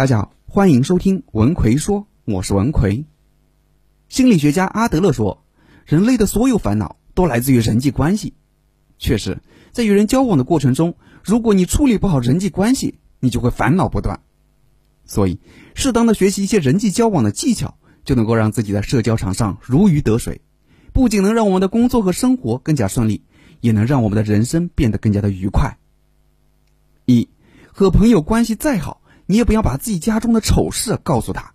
大家好，欢迎收听文奎说，我是文奎。心理学家阿德勒说，人类的所有烦恼都来自于人际关系。确实，在与人交往的过程中，如果你处理不好人际关系，你就会烦恼不断。所以，适当的学习一些人际交往的技巧，就能够让自己在社交场上如鱼得水，不仅能让我们的工作和生活更加顺利，也能让我们的人生变得更加的愉快。一，和朋友关系再好。你也不要把自己家中的丑事告诉他。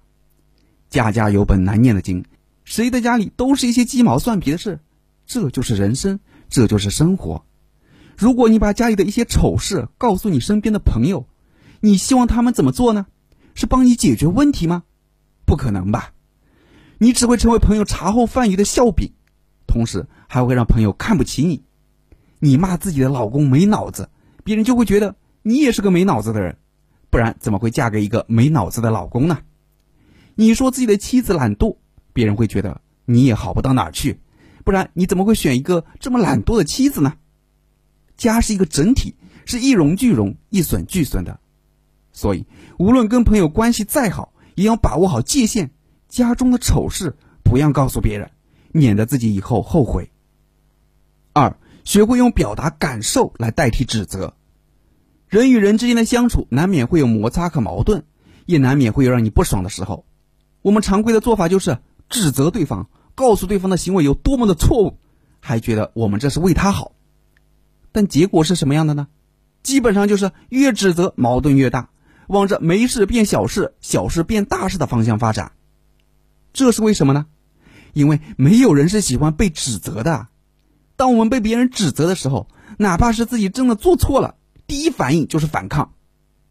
家家有本难念的经，谁的家里都是一些鸡毛蒜皮的事，这就是人生，这就是生活。如果你把家里的一些丑事告诉你身边的朋友，你希望他们怎么做呢？是帮你解决问题吗？不可能吧！你只会成为朋友茶后饭余的笑柄，同时还会让朋友看不起你。你骂自己的老公没脑子，别人就会觉得你也是个没脑子的人。不然怎么会嫁给一个没脑子的老公呢？你说自己的妻子懒惰，别人会觉得你也好不到哪儿去。不然你怎么会选一个这么懒惰的妻子呢？家是一个整体，是一荣俱荣、一损俱损的。所以，无论跟朋友关系再好，也要把握好界限。家中的丑事不要告诉别人，免得自己以后后悔。二，学会用表达感受来代替指责。人与人之间的相处，难免会有摩擦和矛盾，也难免会有让你不爽的时候。我们常规的做法就是指责对方，告诉对方的行为有多么的错误，还觉得我们这是为他好。但结果是什么样的呢？基本上就是越指责矛盾越大，往着没事变小事、小事变大事的方向发展。这是为什么呢？因为没有人是喜欢被指责的。当我们被别人指责的时候，哪怕是自己真的做错了。第一反应就是反抗，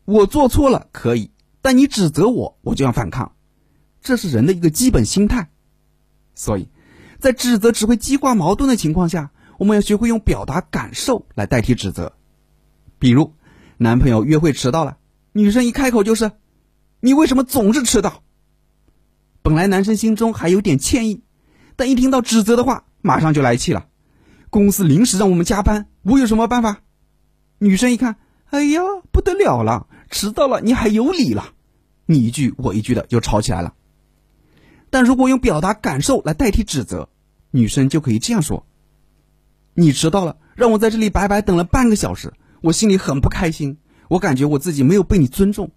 我做错了可以，但你指责我，我就要反抗，这是人的一个基本心态。所以，在指责只会激化矛盾的情况下，我们要学会用表达感受来代替指责。比如，男朋友约会迟到了，女生一开口就是：“你为什么总是迟到？”本来男生心中还有点歉意，但一听到指责的话，马上就来气了。公司临时让我们加班，我有什么办法？女生一看，哎呀，不得了了，迟到了你还有理了，你一句我一句的就吵起来了。但如果用表达感受来代替指责，女生就可以这样说：“你迟到了，让我在这里白白等了半个小时，我心里很不开心，我感觉我自己没有被你尊重。”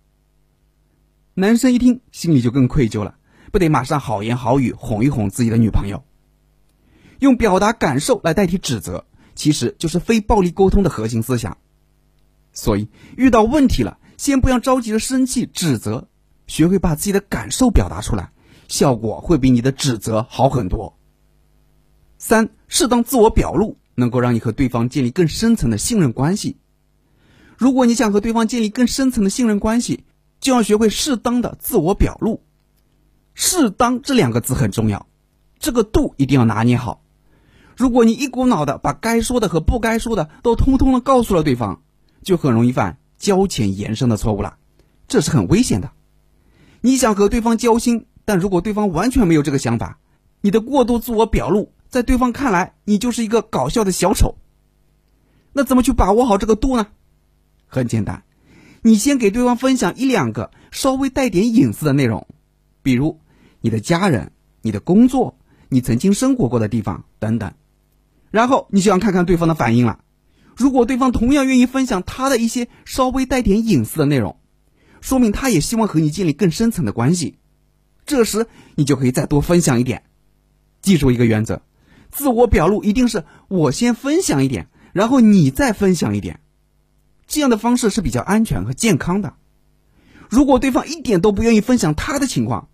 男生一听，心里就更愧疚了，不得马上好言好语哄一哄自己的女朋友。用表达感受来代替指责，其实就是非暴力沟通的核心思想。所以，遇到问题了，先不要着急的生气指责，学会把自己的感受表达出来，效果会比你的指责好很多。三，适当自我表露能够让你和对方建立更深层的信任关系。如果你想和对方建立更深层的信任关系，就要学会适当的自我表露。适当这两个字很重要，这个度一定要拿捏好。如果你一股脑的把该说的和不该说的都通通的告诉了对方，就很容易犯交浅言深的错误了，这是很危险的。你想和对方交心，但如果对方完全没有这个想法，你的过度自我表露，在对方看来，你就是一个搞笑的小丑。那怎么去把握好这个度呢？很简单，你先给对方分享一两个稍微带点隐私的内容，比如你的家人、你的工作、你曾经生活过的地方等等，然后你就要看看对方的反应了。如果对方同样愿意分享他的一些稍微带点隐私的内容，说明他也希望和你建立更深层的关系。这时你就可以再多分享一点。记住一个原则：自我表露一定是我先分享一点，然后你再分享一点。这样的方式是比较安全和健康的。如果对方一点都不愿意分享他的情况，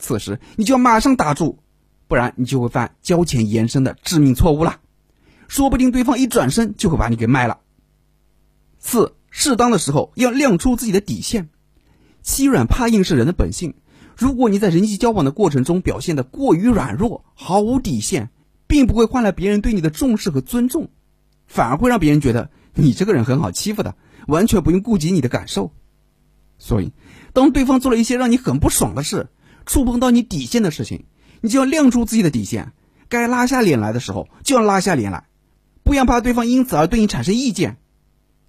此时你就要马上打住，不然你就会犯交浅言深的致命错误了。说不定对方一转身就会把你给卖了。四，适当的时候要亮出自己的底线。欺软怕硬是人的本性。如果你在人际交往的过程中表现的过于软弱，毫无底线，并不会换来别人对你的重视和尊重，反而会让别人觉得你这个人很好欺负的，完全不用顾及你的感受。所以，当对方做了一些让你很不爽的事，触碰到你底线的事情，你就要亮出自己的底线。该拉下脸来的时候，就要拉下脸来。不要怕对方因此而对你产生意见，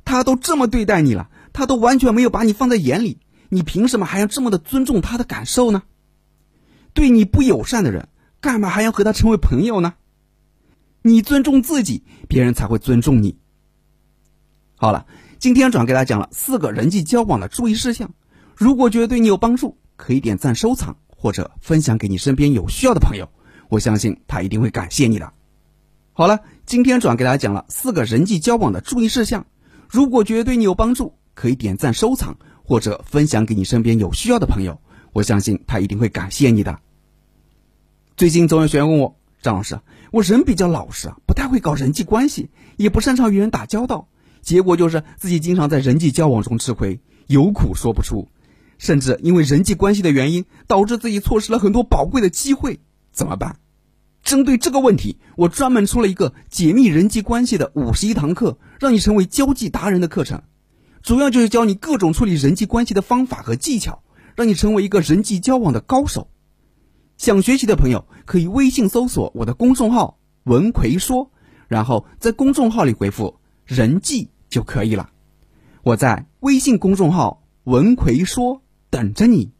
他都这么对待你了，他都完全没有把你放在眼里，你凭什么还要这么的尊重他的感受呢？对你不友善的人，干嘛还要和他成为朋友呢？你尊重自己，别人才会尊重你。好了，今天主要给大家讲了四个人际交往的注意事项，如果觉得对你有帮助，可以点赞收藏或者分享给你身边有需要的朋友，我相信他一定会感谢你的。好了，今天主要给大家讲了四个人际交往的注意事项，如果觉得对你有帮助，可以点赞收藏或者分享给你身边有需要的朋友，我相信他一定会感谢你的。最近总有学员问我，张老师，我人比较老实，不太会搞人际关系，也不擅长与人打交道，结果就是自己经常在人际交往中吃亏，有苦说不出，甚至因为人际关系的原因，导致自己错失了很多宝贵的机会，怎么办？针对这个问题，我专门出了一个解密人际关系的五十一堂课，让你成为交际达人的课程，主要就是教你各种处理人际关系的方法和技巧，让你成为一个人际交往的高手。想学习的朋友可以微信搜索我的公众号“文奎说”，然后在公众号里回复“人际”就可以了。我在微信公众号“文奎说”等着你。